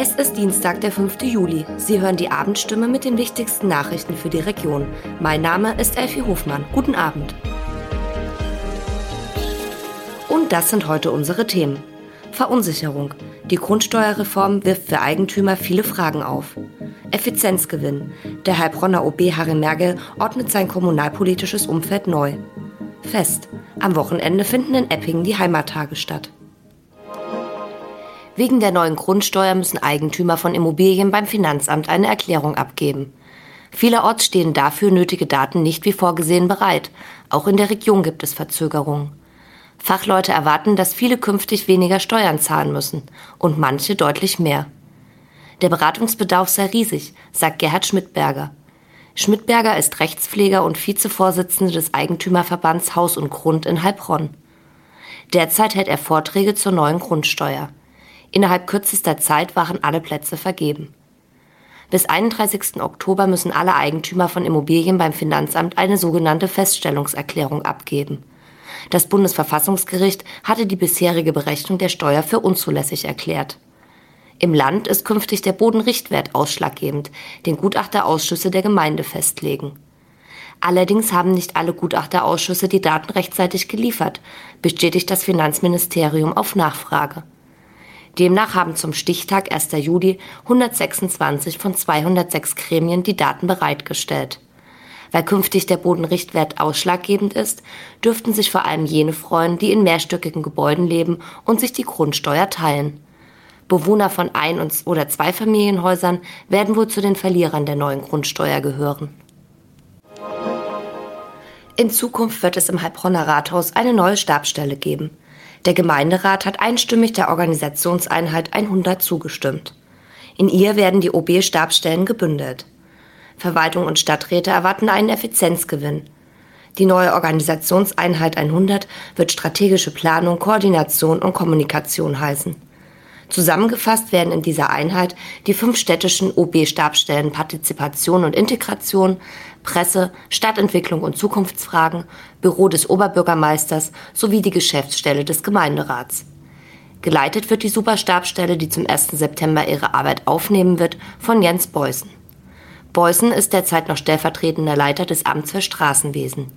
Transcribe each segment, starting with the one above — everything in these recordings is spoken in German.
Es ist Dienstag, der 5. Juli. Sie hören die Abendstimme mit den wichtigsten Nachrichten für die Region. Mein Name ist Elfie Hofmann. Guten Abend. Und das sind heute unsere Themen. Verunsicherung. Die Grundsteuerreform wirft für Eigentümer viele Fragen auf. Effizienzgewinn. Der Heilbronner OB Harry Mergel ordnet sein kommunalpolitisches Umfeld neu. Fest. Am Wochenende finden in Eppingen die Heimattage statt. Wegen der neuen Grundsteuer müssen Eigentümer von Immobilien beim Finanzamt eine Erklärung abgeben. Vielerorts stehen dafür nötige Daten nicht wie vorgesehen bereit. Auch in der Region gibt es Verzögerungen. Fachleute erwarten, dass viele künftig weniger Steuern zahlen müssen und manche deutlich mehr. Der Beratungsbedarf sei riesig, sagt Gerhard Schmidberger. Schmidberger ist Rechtspfleger und Vizevorsitzende des Eigentümerverbands Haus und Grund in Heilbronn. Derzeit hält er Vorträge zur neuen Grundsteuer. Innerhalb kürzester Zeit waren alle Plätze vergeben. Bis 31. Oktober müssen alle Eigentümer von Immobilien beim Finanzamt eine sogenannte Feststellungserklärung abgeben. Das Bundesverfassungsgericht hatte die bisherige Berechnung der Steuer für unzulässig erklärt. Im Land ist künftig der Bodenrichtwert ausschlaggebend, den Gutachterausschüsse der Gemeinde festlegen. Allerdings haben nicht alle Gutachterausschüsse die Daten rechtzeitig geliefert, bestätigt das Finanzministerium auf Nachfrage. Demnach haben zum Stichtag 1. Juli 126 von 206 Gremien die Daten bereitgestellt. Weil künftig der Bodenrichtwert ausschlaggebend ist, dürften sich vor allem jene freuen, die in mehrstöckigen Gebäuden leben und sich die Grundsteuer teilen. Bewohner von Ein- oder Zweifamilienhäusern werden wohl zu den Verlierern der neuen Grundsteuer gehören. In Zukunft wird es im Heilbronner Rathaus eine neue Stabsstelle geben. Der Gemeinderat hat einstimmig der Organisationseinheit 100 zugestimmt. In ihr werden die OB-Stabsstellen gebündelt. Verwaltung und Stadträte erwarten einen Effizienzgewinn. Die neue Organisationseinheit 100 wird strategische Planung, Koordination und Kommunikation heißen. Zusammengefasst werden in dieser Einheit die fünf städtischen OB-Stabsstellen Partizipation und Integration, Presse, Stadtentwicklung und Zukunftsfragen, Büro des Oberbürgermeisters sowie die Geschäftsstelle des Gemeinderats. Geleitet wird die Superstabsstelle, die zum 1. September ihre Arbeit aufnehmen wird, von Jens Beußen. Beußen ist derzeit noch stellvertretender Leiter des Amts für Straßenwesen.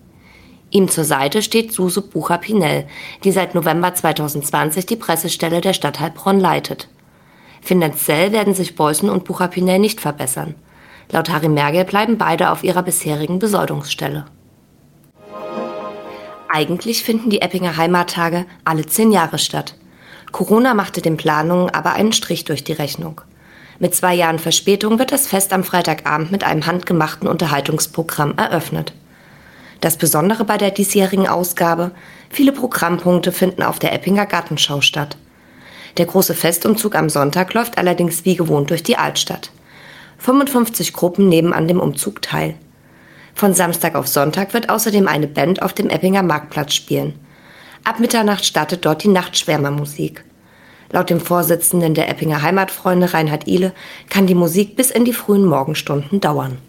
Ihm zur Seite steht Suse Bucher-Pinell, die seit November 2020 die Pressestelle der Stadt Heilbronn leitet. Finanziell werden sich Beußen und Bucher-Pinell nicht verbessern. Laut Harry Mergel bleiben beide auf ihrer bisherigen Besoldungsstelle. Eigentlich finden die Eppinger Heimattage alle zehn Jahre statt. Corona machte den Planungen aber einen Strich durch die Rechnung. Mit zwei Jahren Verspätung wird das Fest am Freitagabend mit einem handgemachten Unterhaltungsprogramm eröffnet. Das Besondere bei der diesjährigen Ausgabe, viele Programmpunkte finden auf der Eppinger Gartenschau statt. Der große Festumzug am Sonntag läuft allerdings wie gewohnt durch die Altstadt. 55 Gruppen nehmen an dem Umzug teil. Von Samstag auf Sonntag wird außerdem eine Band auf dem Eppinger Marktplatz spielen. Ab Mitternacht startet dort die Nachtschwärmermusik. Laut dem Vorsitzenden der Eppinger Heimatfreunde Reinhard Ihle kann die Musik bis in die frühen Morgenstunden dauern.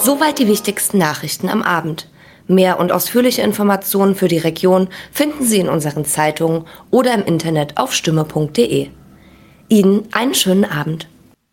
Soweit die wichtigsten Nachrichten am Abend. Mehr und ausführliche Informationen für die Region finden Sie in unseren Zeitungen oder im Internet auf stimme.de. Ihnen einen schönen Abend.